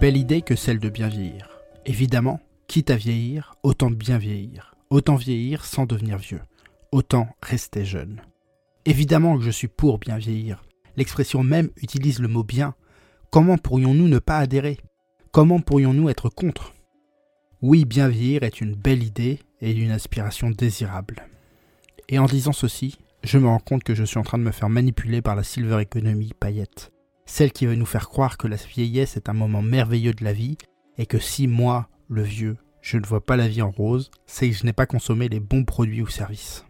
Belle idée que celle de bien vieillir. Évidemment, quitte à vieillir, autant bien vieillir. Autant vieillir sans devenir vieux. Autant rester jeune. Évidemment que je suis pour bien vieillir. L'expression même utilise le mot bien. Comment pourrions-nous ne pas adhérer? Comment pourrions-nous être contre? Oui, bien vieillir est une belle idée et une aspiration désirable. Et en disant ceci, je me rends compte que je suis en train de me faire manipuler par la silver economy paillette. Celle qui veut nous faire croire que la vieillesse est un moment merveilleux de la vie et que si moi, le vieux, je ne vois pas la vie en rose, c'est que je n'ai pas consommé les bons produits ou services.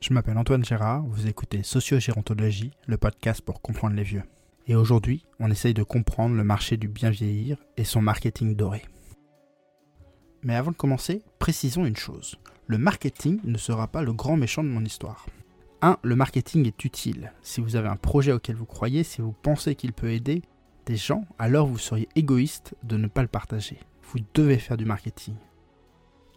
Je m'appelle Antoine Gérard, vous écoutez Sociogérontologie, le podcast pour comprendre les vieux. Et aujourd'hui, on essaye de comprendre le marché du bien vieillir et son marketing doré. Mais avant de commencer, précisons une chose. Le marketing ne sera pas le grand méchant de mon histoire. 1. Le marketing est utile. Si vous avez un projet auquel vous croyez, si vous pensez qu'il peut aider des gens, alors vous seriez égoïste de ne pas le partager. Vous devez faire du marketing.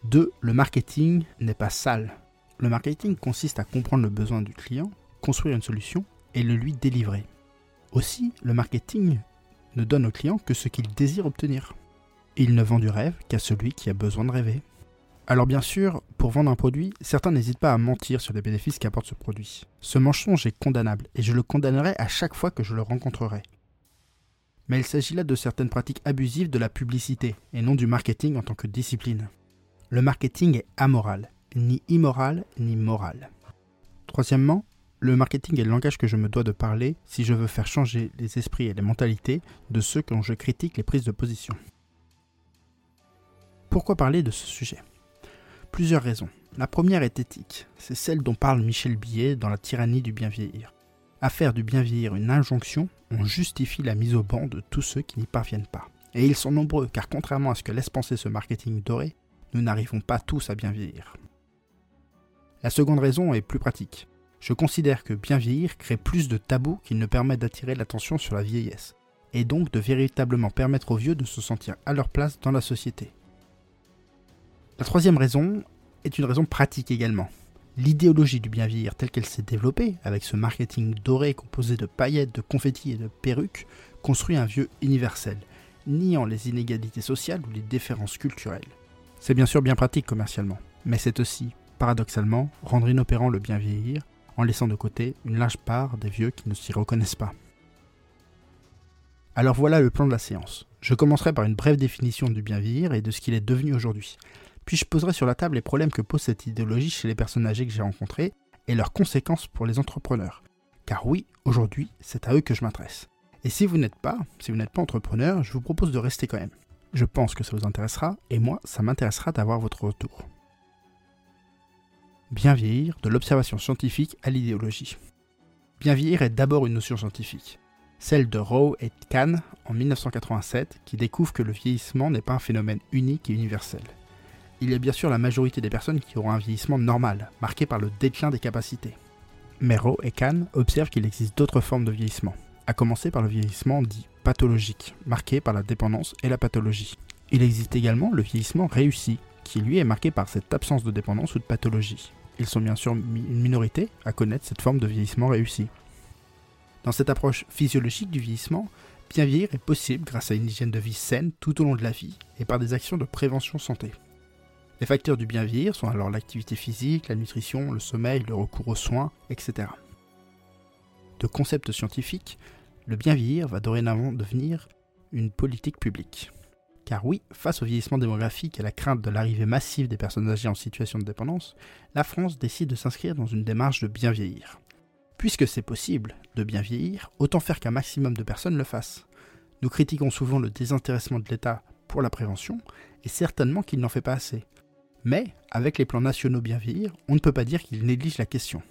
2. Le marketing n'est pas sale. Le marketing consiste à comprendre le besoin du client, construire une solution et le lui délivrer. Aussi, le marketing ne donne au client que ce qu'il désire obtenir. Il ne vend du rêve qu'à celui qui a besoin de rêver. Alors bien sûr, pour vendre un produit, certains n'hésitent pas à mentir sur les bénéfices qu'apporte ce produit. Ce mensonge est condamnable et je le condamnerai à chaque fois que je le rencontrerai. Mais il s'agit là de certaines pratiques abusives de la publicité et non du marketing en tant que discipline. Le marketing est amoral, ni immoral ni moral. Troisièmement, le marketing est le langage que je me dois de parler si je veux faire changer les esprits et les mentalités de ceux dont je critique les prises de position. Pourquoi parler de ce sujet? Plusieurs raisons. La première est éthique. C'est celle dont parle Michel Billet dans La tyrannie du bien vieillir. À faire du bien vieillir une injonction, on justifie la mise au banc de tous ceux qui n'y parviennent pas. Et ils sont nombreux, car contrairement à ce que laisse penser ce marketing doré, nous n'arrivons pas tous à bien vieillir. La seconde raison est plus pratique. Je considère que bien vieillir crée plus de tabous qu'il ne permet d'attirer l'attention sur la vieillesse, et donc de véritablement permettre aux vieux de se sentir à leur place dans la société. La troisième raison est une raison pratique également. L'idéologie du bien vieillir telle qu'elle s'est développée, avec ce marketing doré composé de paillettes, de confettis et de perruques, construit un vieux universel, niant les inégalités sociales ou les différences culturelles. C'est bien sûr bien pratique commercialement, mais c'est aussi, paradoxalement, rendre inopérant le bien vieillir en laissant de côté une large part des vieux qui ne s'y reconnaissent pas. Alors voilà le plan de la séance. Je commencerai par une brève définition du bien vieillir et de ce qu'il est devenu aujourd'hui. Puis je poserai sur la table les problèmes que pose cette idéologie chez les personnes âgées que j'ai rencontrées et leurs conséquences pour les entrepreneurs. Car oui, aujourd'hui, c'est à eux que je m'adresse. Et si vous n'êtes pas, si vous n'êtes pas entrepreneur, je vous propose de rester quand même. Je pense que ça vous intéressera et moi, ça m'intéressera d'avoir votre retour. Bien vieillir, de l'observation scientifique à l'idéologie. Bien vieillir est d'abord une notion scientifique, celle de Rowe et Kahn en 1987 qui découvre que le vieillissement n'est pas un phénomène unique et universel il y a bien sûr la majorité des personnes qui auront un vieillissement normal, marqué par le déclin des capacités. Mero et Kahn observent qu'il existe d'autres formes de vieillissement, à commencer par le vieillissement dit pathologique, marqué par la dépendance et la pathologie. Il existe également le vieillissement réussi, qui lui est marqué par cette absence de dépendance ou de pathologie. Ils sont bien sûr une minorité à connaître cette forme de vieillissement réussi. Dans cette approche physiologique du vieillissement, bien vieillir est possible grâce à une hygiène de vie saine tout au long de la vie et par des actions de prévention santé. Les facteurs du bien vieillir sont alors l'activité physique, la nutrition, le sommeil, le recours aux soins, etc. De concept scientifique, le bien vieillir va dorénavant devenir une politique publique. Car oui, face au vieillissement démographique et à la crainte de l'arrivée massive des personnes âgées en situation de dépendance, la France décide de s'inscrire dans une démarche de bien vieillir. Puisque c'est possible de bien vieillir, autant faire qu'un maximum de personnes le fassent. Nous critiquons souvent le désintéressement de l'État pour la prévention, et certainement qu'il n'en fait pas assez. Mais, avec les plans nationaux bien vieillir, on ne peut pas dire qu'ils négligent la question.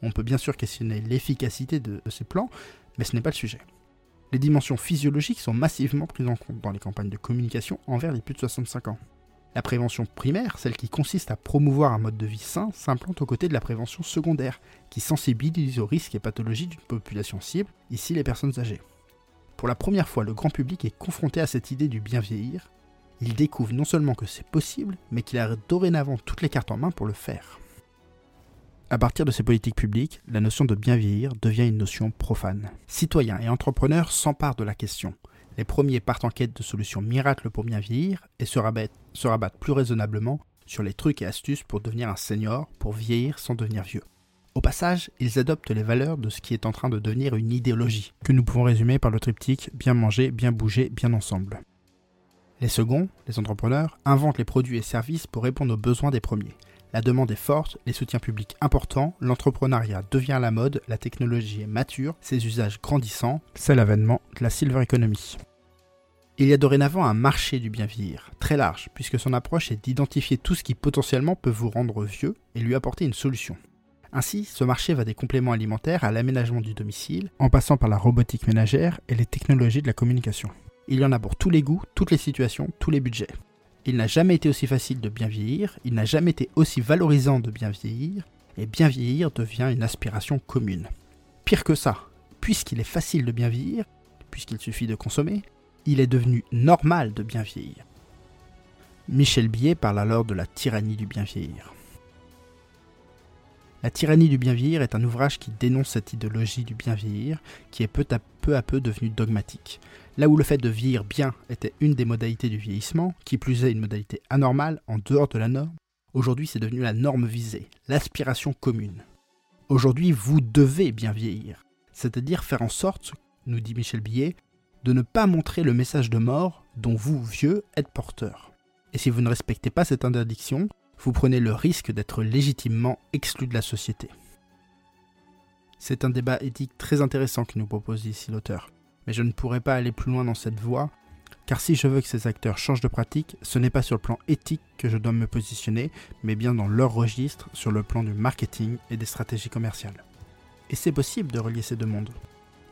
On peut bien sûr questionner l'efficacité de, ces plans, mais ce n'est pas le sujet. Les dimensions physiologiques sont massivement prises en compte dans les campagnes de communication envers les plus de 65 ans. La prévention primaire, celle qui consiste à promouvoir un mode de vie sain, s'implante aux côtés de la prévention secondaire, qui sensibilise aux risques et pathologies d'une population cible, ici les personnes âgées. Pour la première fois, le grand public est confronté à cette idée du bien vieillir, il découvre non seulement que c'est possible, mais qu'il a dorénavant toutes les cartes en main pour le faire. À partir de ces politiques publiques, la notion de bien vieillir devient une notion profane. Citoyens et entrepreneurs s'emparent de la question. Les premiers partent en quête de solutions miracles pour bien vieillir et se rabattent, se rabattent plus raisonnablement sur les trucs et astuces pour devenir un senior, pour vieillir sans devenir vieux. Au passage, ils adoptent les valeurs de ce qui est en train de devenir une idéologie, que nous pouvons résumer par le triptyque bien manger, bien bouger, bien ensemble. Les seconds, les entrepreneurs, inventent les produits et services pour répondre aux besoins des premiers. La demande est forte, les soutiens publics importants, l'entrepreneuriat devient la mode, la technologie est mature, ses usages grandissants, c'est l'avènement de la silver economy. Il y a dorénavant un marché du bien vieillir, très large, puisque son approche est d'identifier tout ce qui potentiellement peut vous rendre vieux et lui apporter une solution. Ainsi, ce marché va des compléments alimentaires à l'aménagement du domicile, en passant par la robotique ménagère et les technologies de la communication. Il y en a pour tous les goûts, toutes les situations, tous les budgets. Il n'a jamais été aussi facile de bien vieillir, il n'a jamais été aussi valorisant de bien vieillir, et bien vieillir devient une aspiration commune. Pire que ça, puisqu'il est facile de bien vieillir, puisqu'il suffit de consommer, il est devenu normal de bien vieillir. Michel Billet parle alors de la tyrannie du bien vieillir. La tyrannie du bien vieillir est un ouvrage qui dénonce cette idéologie du bien vieillir qui est peu à peu, à peu devenue dogmatique. Là où le fait de vieillir bien était une des modalités du vieillissement, qui plus est une modalité anormale en dehors de la norme, aujourd'hui c'est devenu la norme visée, l'aspiration commune. Aujourd'hui vous devez bien vieillir, c'est-à-dire faire en sorte, nous dit Michel Billet, de ne pas montrer le message de mort dont vous, vieux, êtes porteur. Et si vous ne respectez pas cette interdiction, vous prenez le risque d'être légitimement exclu de la société. C'est un débat éthique très intéressant que nous propose ici l'auteur, mais je ne pourrais pas aller plus loin dans cette voie, car si je veux que ces acteurs changent de pratique, ce n'est pas sur le plan éthique que je dois me positionner, mais bien dans leur registre, sur le plan du marketing et des stratégies commerciales. Et c'est possible de relier ces deux mondes.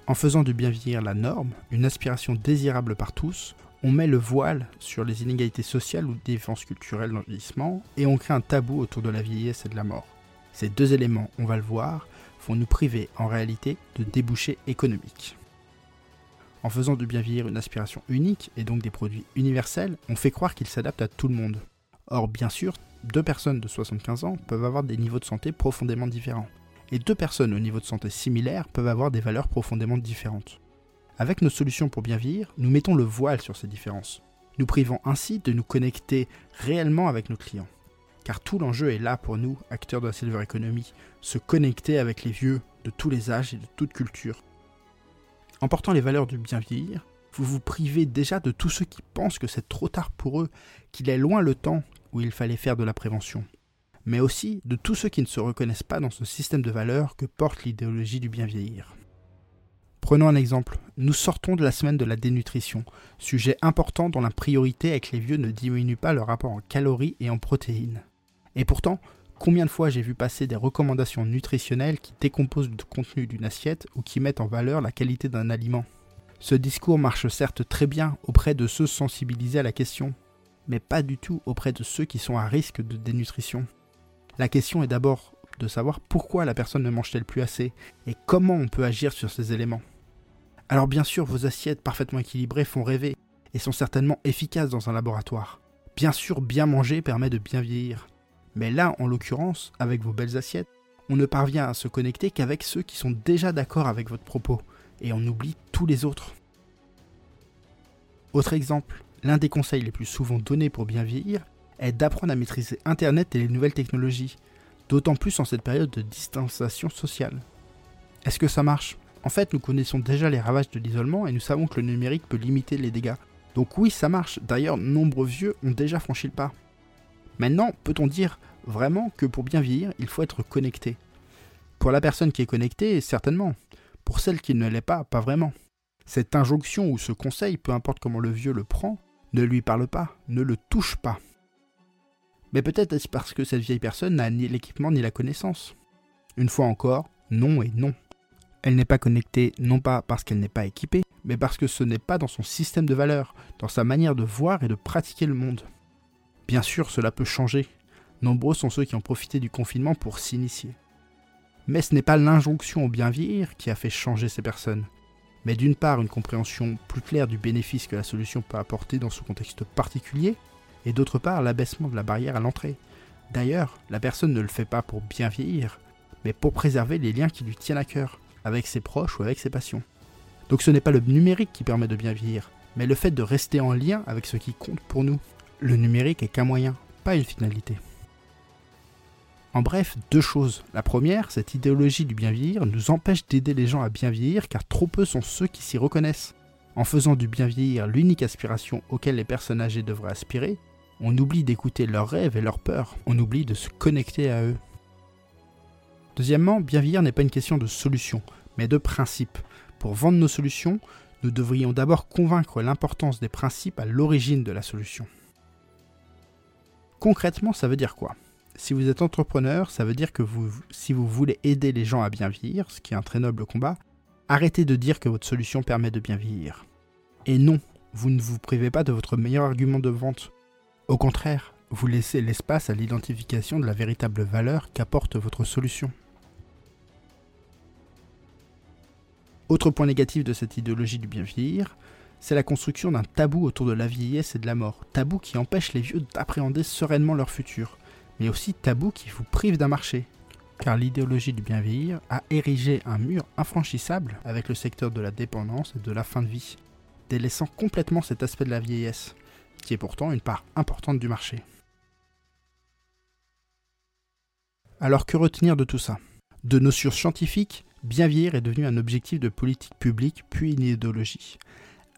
En faisant du bien vieillir la norme, une aspiration désirable par tous, on met le voile sur les inégalités sociales ou défenses culturelles dans le vieillissement et on crée un tabou autour de la vieillesse et de la mort. Ces deux éléments, on va le voir, vont nous priver en réalité de débouchés économiques. En faisant du bien vieillir une aspiration unique et donc des produits universels, on fait croire qu'ils s'adaptent à tout le monde. Or, bien sûr, deux personnes de 75 ans peuvent avoir des niveaux de santé profondément différents. Et deux personnes au niveau de santé similaire peuvent avoir des valeurs profondément différentes. Avec nos solutions pour bien vieillir, nous mettons le voile sur ces différences, nous privant ainsi de nous connecter réellement avec nos clients. Car tout l'enjeu est là pour nous, acteurs de la Silver Economy, se connecter avec les vieux de tous les âges et de toute culture. En portant les valeurs du bien vieillir, vous vous privez déjà de tous ceux qui pensent que c'est trop tard pour eux, qu'il est loin le temps où il fallait faire de la prévention, mais aussi de tous ceux qui ne se reconnaissent pas dans ce système de valeurs que porte l'idéologie du bien vieillir. Prenons un exemple. Nous sortons de la semaine de la dénutrition, sujet important dont la priorité avec les vieux ne diminue pas leur rapport en calories et en protéines. Et pourtant, combien de fois j'ai vu passer des recommandations nutritionnelles qui décomposent le contenu d'une assiette ou qui mettent en valeur la qualité d'un aliment Ce discours marche certes très bien auprès de ceux sensibilisés à la question, mais pas du tout auprès de ceux qui sont à risque de dénutrition. La question est d'abord de savoir pourquoi la personne ne mange-t-elle plus assez et comment on peut agir sur ces éléments. Alors bien sûr, vos assiettes parfaitement équilibrées font rêver et sont certainement efficaces dans un laboratoire. Bien sûr, bien manger permet de bien vieillir. Mais là, en l'occurrence, avec vos belles assiettes, on ne parvient à se connecter qu'avec ceux qui sont déjà d'accord avec votre propos, et on oublie tous les autres. Autre exemple, l'un des conseils les plus souvent donnés pour bien vieillir est d'apprendre à maîtriser Internet et les nouvelles technologies, d'autant plus en cette période de distanciation sociale. Est-ce que ça marche? En fait, nous connaissons déjà les ravages de l'isolement et nous savons que le numérique peut limiter les dégâts. Donc oui, ça marche. D'ailleurs, nombreux vieux ont déjà franchi le pas. Maintenant, peut-on dire vraiment que pour bien vieillir, il faut être connecté? Pour la personne qui est connectée, certainement. Pour celle qui ne l'est pas, pas vraiment. Cette injonction ou ce conseil, peu importe comment le vieux le prend, ne lui parle pas, ne le touche pas. Mais peut-être est-ce parce que cette vieille personne n'a ni l'équipement ni la connaissance. Une fois encore, non et non. Elle n'est pas connectée non pas parce qu'elle n'est pas équipée, mais parce que ce n'est pas dans son système de valeurs, dans sa manière de voir et de pratiquer le monde. Bien sûr, cela peut changer. Nombreux sont ceux qui ont profité du confinement pour s'initier. Mais ce n'est pas l'injonction au bien vieillir qui a fait changer ces personnes, mais d'une part une compréhension plus claire du bénéfice que la solution peut apporter dans ce contexte particulier, et d'autre part l'abaissement de la barrière à l'entrée. D'ailleurs, la personne ne le fait pas pour bien vieillir, mais pour préserver les liens qui lui tiennent à cœur, avec ses proches ou avec ses passions. Donc ce n'est pas le numérique qui permet de bien vieillir, mais le fait de rester en lien avec ce qui compte pour nous. Le numérique est qu'un moyen, pas une finalité. En bref, deux choses. La première, cette idéologie du bien vieillir nous empêche d'aider les gens à bien vieillir car trop peu sont ceux qui s'y reconnaissent. En faisant du bien vieillir l'unique aspiration auquel les personnes âgées devraient aspirer, on oublie d'écouter leurs rêves et leurs peurs, on oublie de se connecter à eux. Deuxièmement, bien vieillir n'est pas une question de solution, mais de principe. Pour vendre nos solutions, nous devrions d'abord convaincre l'importance des principes à l'origine de la solution. Concrètement, ça veut dire quoi? Si vous êtes entrepreneur, ça veut dire que si vous voulez aider les gens à bien vieillir, ce qui est un très noble combat, arrêtez de dire que votre solution permet de bien vieillir. Et non, vous ne vous privez pas de votre meilleur argument de vente. Au contraire, vous laissez l'espace à l'identification de la véritable valeur qu'apporte votre solution. Autre point négatif de cette idéologie du bien vieillir, c'est la construction d'un tabou autour de la vieillesse et de la mort. Tabou qui empêche les vieux d'appréhender sereinement leur futur, mais aussi tabou qui vous prive d'un marché. Car l'idéologie du bien vieillir a érigé un mur infranchissable avec le secteur de la dépendance et de la fin de vie, délaissant complètement cet aspect de la vieillesse, qui est pourtant une part importante du marché. Alors que retenir de tout ça? De notions scientifiques, bien vieillir est devenu un objectif de politique publique puis une idéologie.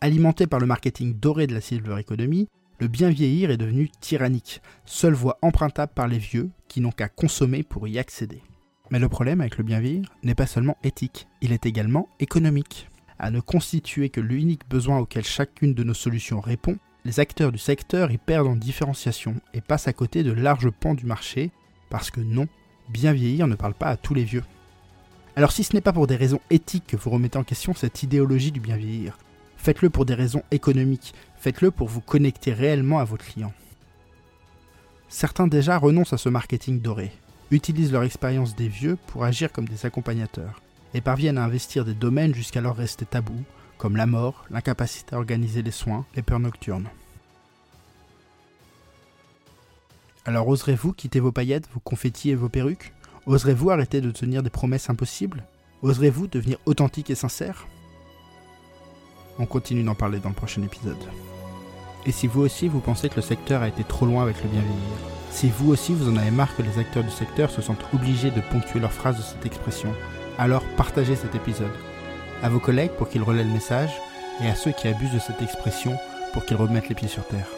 Alimenté par le marketing doré de la silver economy, le bien vieillir est devenu tyrannique, seule voie empruntable par les vieux qui n'ont qu'à consommer pour y accéder. Mais le problème avec le bien vieillir n'est pas seulement éthique, il est également économique. À ne constituer que l'unique besoin auquel chacune de nos solutions répond, les acteurs du secteur y perdent en différenciation et passent à côté de larges pans du marché, parce que non, bien vieillir ne parle pas à tous les vieux. Alors si ce n'est pas pour des raisons éthiques que vous remettez en question cette idéologie du bien vieillir, Faites-le pour des raisons économiques. Faites-le pour vous connecter réellement à votre client. Certains déjà renoncent à ce marketing doré, utilisent leur expérience des vieux pour agir comme des accompagnateurs, et parviennent à investir des domaines jusqu'alors restés tabous, comme la mort, l'incapacité à organiser les soins, les peurs nocturnes. Alors oserez-vous quitter vos paillettes, vos confettis et vos perruques? Oserez-vous arrêter de tenir des promesses impossibles? Oserez-vous devenir authentique et sincère? On continue d'en parler dans le prochain épisode. Et si vous aussi vous pensez que le secteur a été trop loin avec le bien si vous aussi vous en avez marre que les acteurs du secteur se sentent obligés de ponctuer leurs phrases de cette expression, alors partagez cet épisode. À vos collègues pour qu'ils relaient le message, et à ceux qui abusent de cette expression pour qu'ils remettent les pieds sur terre.